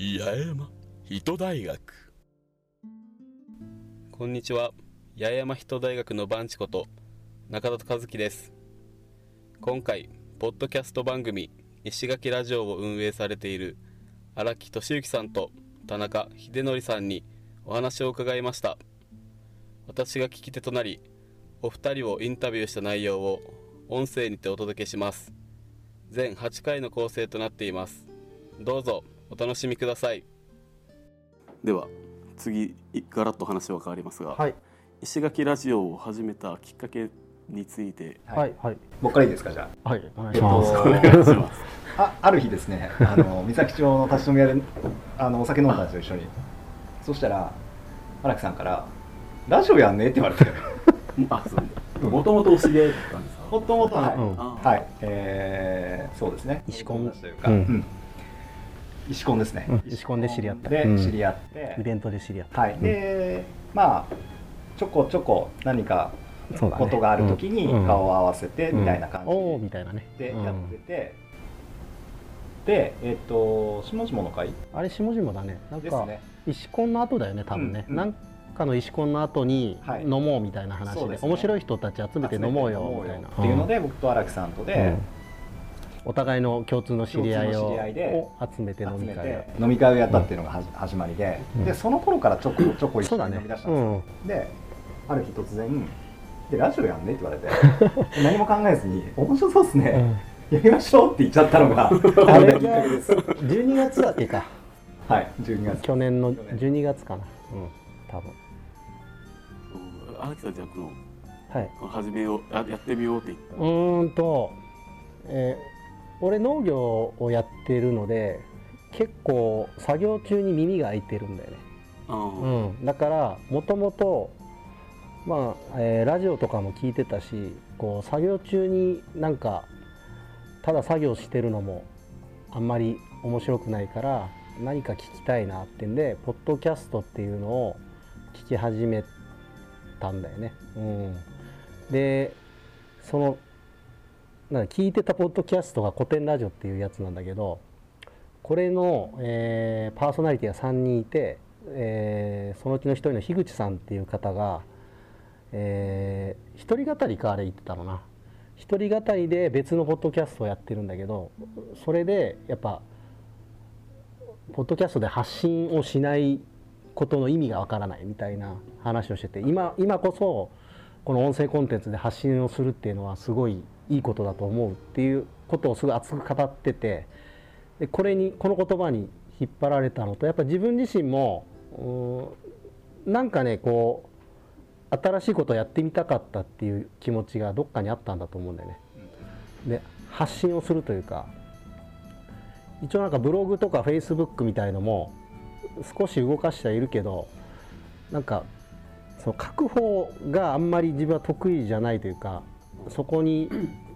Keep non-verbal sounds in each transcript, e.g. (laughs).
八重山人大学。こんにちは。八重山人大学のバンチこと中田和樹です。今回ポッドキャスト番組石垣ラジオを運営されている荒木俊之さんと田中秀則さんにお話を伺いました。私が聞き手となりお二人をインタビューした内容を音声にてお届けします。全8回の構成となっています。どうぞ。お楽しみください。では次ガラッと話は変わりますが、はい。石垣ラジオを始めたきっかけについて。はいはい。僕からいいですかじゃはい。お願い。えっします、とお願い。しますあある日ですね。あの三崎町の立ち飲み屋であのお酒飲んだんですよ一緒に。そしたら荒木さんから「ラジオやんね」って言われて。(laughs) あそう。もともとお知り合いだったんですか？もともとはい、うん。あはい。えー、そうですね。石コンというか、うん。うん石コンですね、うん。石コンで知り合った。でうん。知り合って、イベントで知り合った。はい。でまあちょこちょこ何かことがある時にうん。顔を合わせてみたいな感じおおみたいなね。うん。でやってて、でえっ、と下々の会？あれ下々だね。なんか石コンの後だよね多分ね、なんかの石コンの後にはい。飲もうみたいな話で,、面白い人たち集めて飲もうよみたいな。っていうので、僕と荒木さんとで、うんお互いの共通の知り合いを集めて飲み会飲み会をやったっていうのがはじ始まりで、うん。でその頃からちょこちょこ一緒に飲み出したうんですよ、ん。である日突然「でラジオやんね?」って言われて。(laughs) 何も考えずに「面白そうっすね、やりましょう」って言っちゃったのが (laughs) ああれがれきっかけです。12月だっけか。はい12月。去年の去年。12月かな。うん多分。荒木さんじゃあこのはい。始めようややってみようって言ったうーんと、えー俺農業をやってるので結構作業中に耳が開いてるんだよね、うん、だからもともとまあ、えーラジオとかも聞いてたしこう作業中になんかただ作業してるのもあんまり面白くないから何か聞きたいなってんでポッドキャストっていうのを聞き始めたんだよね。うん、でそのなんか聞いてたポッドキャストが古典ラジオっていうやつなんだけどこれの、えーパーソナリティが3人いて、えーそのうちの1人の樋口さんっていう方が、えー一人語りかあれ言ってたのな。一人語りで別のポッドキャストをやってるんだけどそれでやっぱポッドキャストで発信をしないことの意味がわからないみたいな話をしてて今今こそこの音声コンテンツで発信をするっていうのはすごいいいことだと思うっていうことをすごい熱く語っててでこれにこの言葉に引っ張られたのとやっぱ自分自身もうなんかねこう新しいことをやってみたかったっていう気持ちがどっかにあったんだと思うんだよね。で発信をするというか一応なんかブログとかフェイスブックみたいのも少し動かしてはいるけどなんかその書く方があんまり自分は得意じゃないというかそこに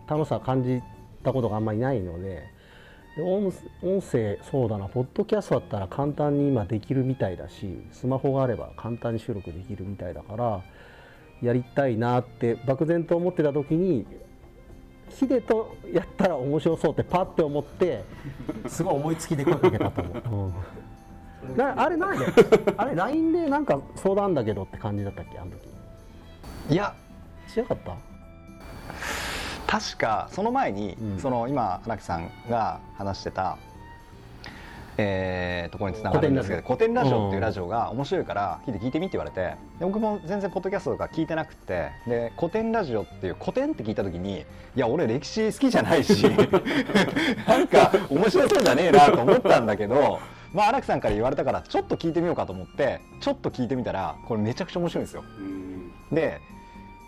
楽しさを感じたことがあんまりないのでで音音声そうだなポッドキャストだったら簡単に今できるみたいだしスマホがあれば簡単に収録できるみたいだからやりたいなって漠然と思ってた時にヒデとやったら面白そうってパッて思ってすごい思いつきで声かけたと思う。(laughs) うん、なあれなんであれ LINE でなんか相談だけどって感じだったっけあの時。いや。違かった？確かその前に、うん。その今荒木さんが話してたえー、ところにつながるんですけど古典ラジオ。っていうラジオが面白いから聞いて聞いてみって言われてで僕も全然ポッドキャストとか聞いてなくてで古典ラジオっていう古典って聞いた時にいや俺歴史好きじゃないし (laughs) なんか面白そうじゃねえなと思ったんだけどまあ荒木さんから言われたからちょっと聞いてみようかと思ってちょっと聞いてみたらこれめちゃくちゃ面白いんですよ。うん。で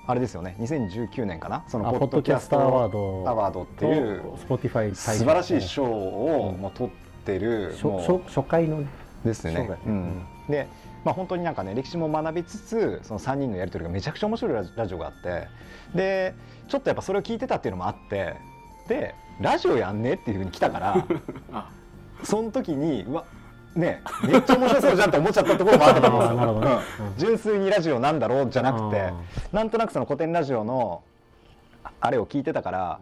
あれですよね。2019年かな？そのあポッドキャストアワード。アワードっていう素晴らしい賞をうんもう取ってる、初初初回のね。ですね。そうん。で、まあ、本当になんかね歴史も学びつつその3人のやり取りがめちゃくちゃ面白いラジオがあって。でちょっとやっぱそれを聞いてたっていうのもあって。でラジオやんねっていうふうに来たから (laughs) あ。その時にうわねめっちゃ面白そうじゃんって思っちゃったところもあったと思うんですよ。純粋にラジオなんだろうじゃなくてあなんとなくその古典ラジオのああれを聞いてたから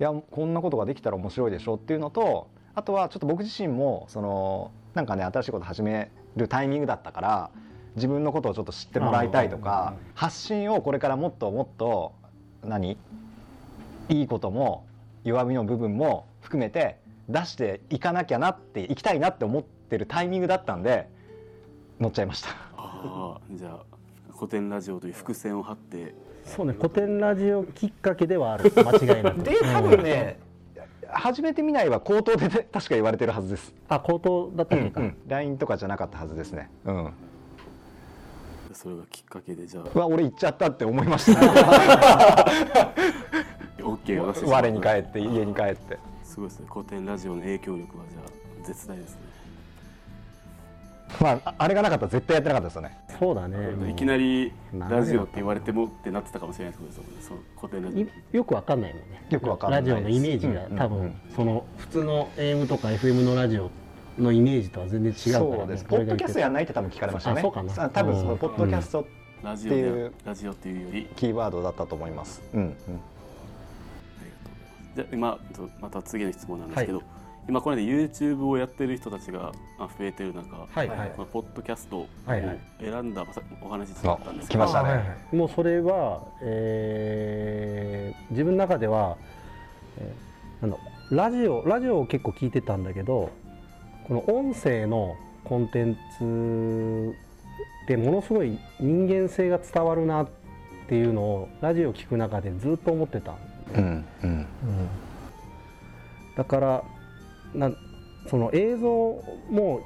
いやこんなことができたら面白いでしょっていうのとあとはちょっと僕自身もそのなんかね新しいこと始めるタイミングだったから自分のことをちょっと知ってもらいたいとか発信をこれからもっともっと何？いいことも弱みの部分も含めて出していかなきゃなっていきたいなって思ってるタイミングだったんで乗っちゃいました。ああじゃあ古典ラジオという伏線を張って。そうね古典ラジオきっかけではある。間違いなく。で多分ね初めて見ないは口頭で、ね、確か言われてるはずです。あ口頭だったうんのか、LINE とかじゃなかったはずですね。うん。それがきっかけでじゃあ。は俺行っちゃったって思いました、OK を出してしまう我に帰って家に帰って。すごいですね。古典ラジオの影響力はじゃあ絶大ですねまあああれがなかったら絶対やってなかったですよね。そうだね。いきなりラジオって言われてもってなってたかもしれないですけどその古典ラジいよくわかんないもんねよくわかんないラジオのイメージがうんうん多分その普通の AM とか FM のラジオのイメージとは全然違うから、ね、そうですポッドキャストやんないって多分聞かれましたねあそうかなさ多分そのポッドキャストオラジオっていうでラジオっていうよりキーワードだったと思いますうんうんじゃあ今とまた次の質問なんですけど、今これで YouTube をやってる人たちがあ増えてる中、はいはい。このポッドキャストを選んだお話があったんですけど、来ましたね。あはいはい。もうそれは、えー自分の中では、えーなんだラジオラジオを結構聞いてたんだけどこの音声のコンテンツでものすごい人間性が伝わるなっていうのをラジオを聞く中でずっと思ってた。うん。うん。だからなその映像も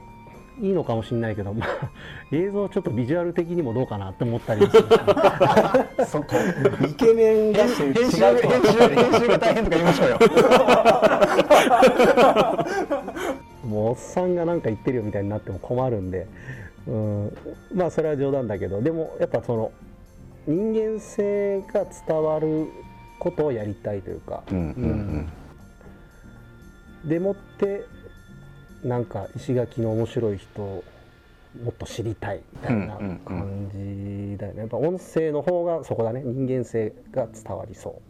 いいのかもしれないけど、まあ、映像ちょっとビジュアル的にもどうかなって思ったり (laughs) そこイケメンだし編集編集編集が大変とか言いましょうよ。(laughs) もうおっさんが何か言ってるよみたいになっても困るんで、うん、まあそれは冗談だけど。でもやっぱその人間性が伝わることをやりたいというか、うんうんでもってなんか石垣の面白い人をもっと知りたいみたいなうんうんうん。感じだよね。やっぱ音声の方がそこだね。人間性が伝わりそ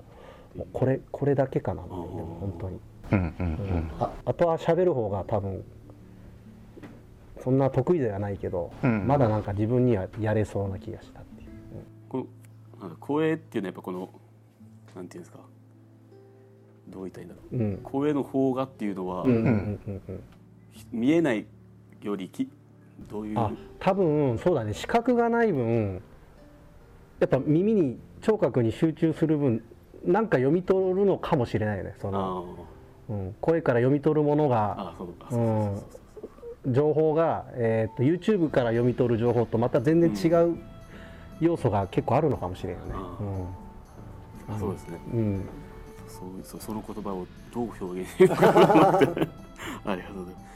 う。もうこれこれだけかなでも本当に、うんうんうん。ああとは喋る方が多分そんな得意ではないけど、うん。まだなんか自分にはやれそうな気がしたっていう、このなんか声っていうのはやっぱこのなんていうんですかどう言ったらいいんだろう。うん。声の方がっていうのは、うんうんうんうん。うん見えないよりきどういう？あ多分そうだね。視覚がない分やっぱ耳に聴覚に集中する分なんか読み取るのかもしれないよね。その、あうん、声から読み取るものあが情報が、えー、と YouTube から読み取る情報とまた全然違う要素が結構あるのかもしれないよね。あそうですね。うんうんそうその言葉をどう表現しようかなと思って。(laughs) ありがとうございます。